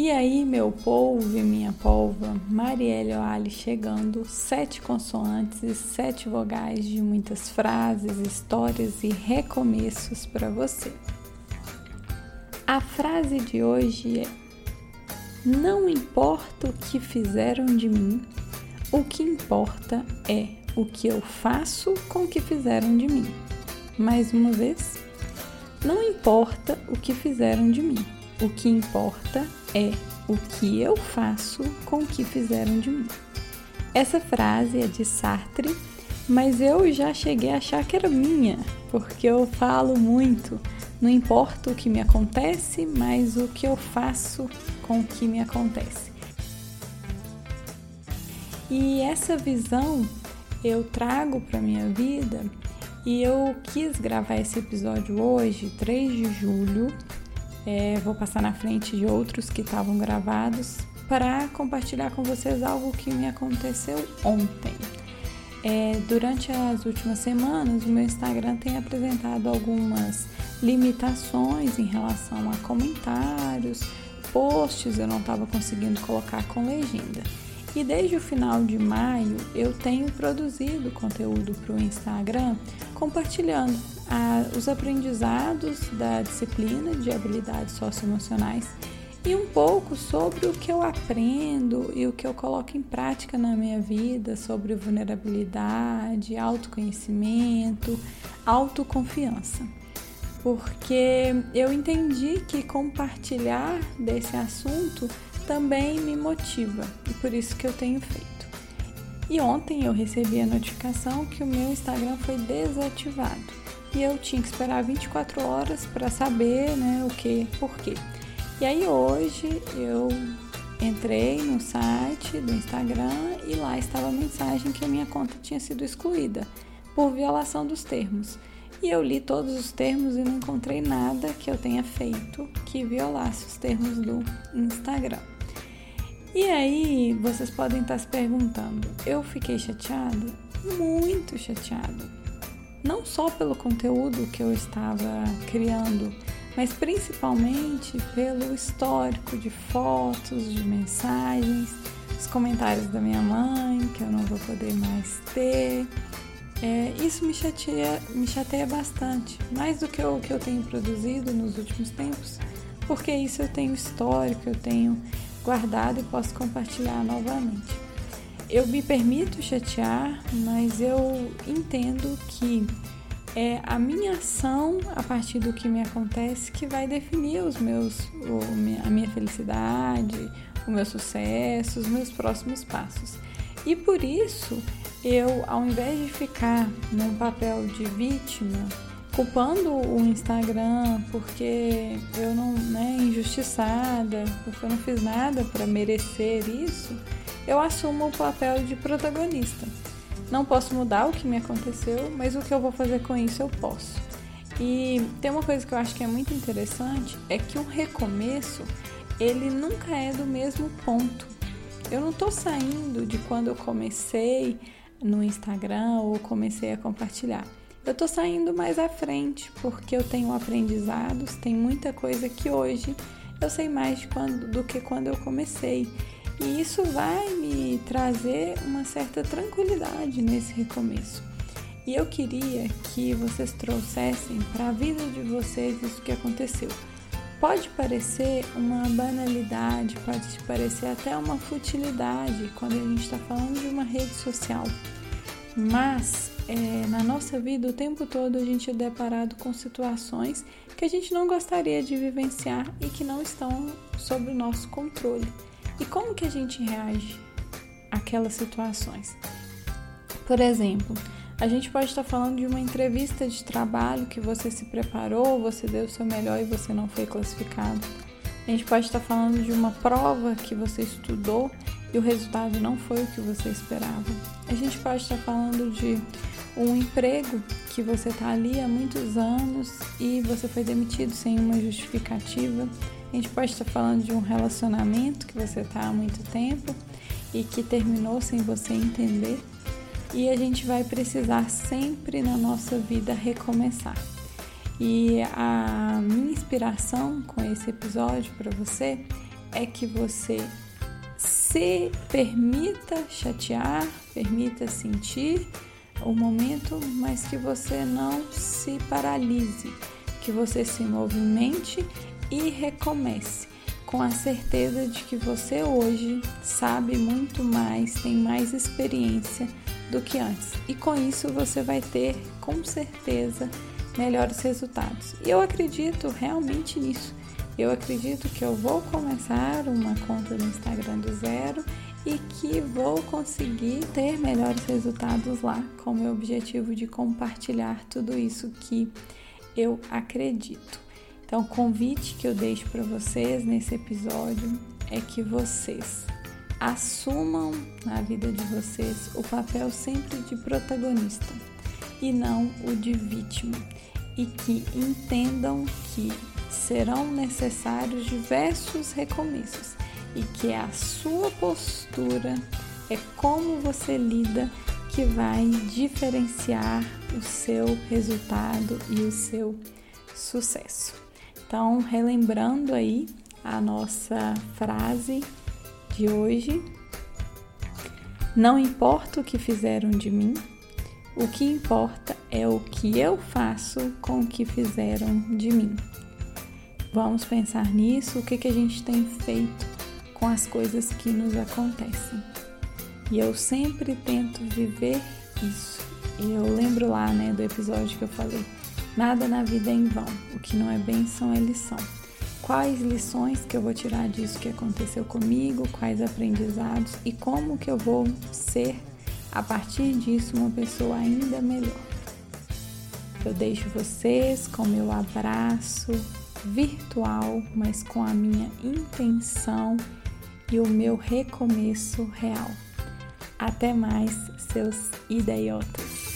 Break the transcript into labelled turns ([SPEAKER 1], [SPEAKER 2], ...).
[SPEAKER 1] E aí, meu polvo e minha polva, Marielle Oali chegando, sete consoantes e sete vogais de muitas frases, histórias e recomeços para você. A frase de hoje é: Não importa o que fizeram de mim, o que importa é o que eu faço com o que fizeram de mim. Mais uma vez, não importa o que fizeram de mim, o que importa é o que eu faço com o que fizeram de mim. Essa frase é de Sartre, mas eu já cheguei a achar que era minha, porque eu falo muito. Não importa o que me acontece, mas o que eu faço com o que me acontece. E essa visão eu trago para minha vida e eu quis gravar esse episódio hoje, 3 de julho, é, vou passar na frente de outros que estavam gravados para compartilhar com vocês algo que me aconteceu ontem. É, durante as últimas semanas, o meu Instagram tem apresentado algumas limitações em relação a comentários, posts eu não estava conseguindo colocar com legenda. E desde o final de maio eu tenho produzido conteúdo para o Instagram compartilhando a, os aprendizados da disciplina de habilidades socioemocionais e um pouco sobre o que eu aprendo e o que eu coloco em prática na minha vida sobre vulnerabilidade, autoconhecimento, autoconfiança. Porque eu entendi que compartilhar desse assunto também me motiva e por isso que eu tenho feito. E ontem eu recebi a notificação que o meu Instagram foi desativado e eu tinha que esperar 24 horas para saber, né, o que, por quê. E aí hoje eu entrei no site do Instagram e lá estava a mensagem que a minha conta tinha sido excluída por violação dos termos. E eu li todos os termos e não encontrei nada que eu tenha feito que violasse os termos do Instagram. E aí, vocês podem estar se perguntando: eu fiquei chateado? Muito chateado. Não só pelo conteúdo que eu estava criando, mas principalmente pelo histórico de fotos, de mensagens, os comentários da minha mãe, que eu não vou poder mais ter. É, isso me chateia, me chateia bastante, mais do que o que eu tenho produzido nos últimos tempos, porque isso eu tenho histórico, eu tenho guardado e posso compartilhar novamente. Eu me permito chatear, mas eu entendo que é a minha ação a partir do que me acontece que vai definir os meus, a minha felicidade, o meu sucesso, os meus próximos passos. E por isso, eu, ao invés de ficar num papel de vítima, culpando o Instagram porque eu não, né, injustiçada, porque eu não fiz nada para merecer isso, eu assumo o papel de protagonista. Não posso mudar o que me aconteceu, mas o que eu vou fazer com isso eu posso. E tem uma coisa que eu acho que é muito interessante, é que um recomeço, ele nunca é do mesmo ponto. Eu não estou saindo de quando eu comecei no Instagram ou comecei a compartilhar eu tô saindo mais à frente porque eu tenho aprendizados, tem muita coisa que hoje eu sei mais quando, do que quando eu comecei. E isso vai me trazer uma certa tranquilidade nesse recomeço. E eu queria que vocês trouxessem para a vida de vocês isso que aconteceu. Pode parecer uma banalidade, pode parecer até uma futilidade quando a gente está falando de uma rede social, mas é, na nossa vida, o tempo todo a gente é deparado com situações que a gente não gostaria de vivenciar e que não estão sob o nosso controle. E como que a gente reage àquelas situações? Por exemplo, a gente pode estar falando de uma entrevista de trabalho que você se preparou, você deu o seu melhor e você não foi classificado. A gente pode estar falando de uma prova que você estudou e o resultado não foi o que você esperava. A gente pode estar falando de um emprego que você está ali há muitos anos e você foi demitido sem uma justificativa. A gente pode estar falando de um relacionamento que você está há muito tempo e que terminou sem você entender. E a gente vai precisar sempre na nossa vida recomeçar. E a minha inspiração com esse episódio para você é que você se permita chatear, permita sentir o momento, mas que você não se paralise, que você se movimente e recomece, com a certeza de que você hoje sabe muito mais, tem mais experiência do que antes. E com isso você vai ter, com certeza, melhores resultados. E eu acredito realmente nisso. Eu acredito que eu vou começar uma conta no Instagram do zero e que vou conseguir ter melhores resultados lá, com o meu objetivo de compartilhar tudo isso que eu acredito. Então, o convite que eu deixo para vocês nesse episódio é que vocês assumam na vida de vocês o papel sempre de protagonista e não o de vítima, e que entendam que serão necessários diversos recomeços e que é a sua postura, é como você lida que vai diferenciar o seu resultado e o seu sucesso. Então, relembrando aí a nossa frase de hoje, não importa o que fizeram de mim, o que importa é o que eu faço com o que fizeram de mim. Vamos pensar nisso, o que, que a gente tem feito com as coisas que nos acontecem. E eu sempre tento viver isso. E eu lembro lá, né, do episódio que eu falei: nada na vida é em vão, o que não é benção é lição. Quais lições que eu vou tirar disso que aconteceu comigo, quais aprendizados e como que eu vou ser a partir disso uma pessoa ainda melhor. Eu deixo vocês com meu abraço, virtual, mas com a minha intenção e o meu recomeço real. Até mais, seus idiotas!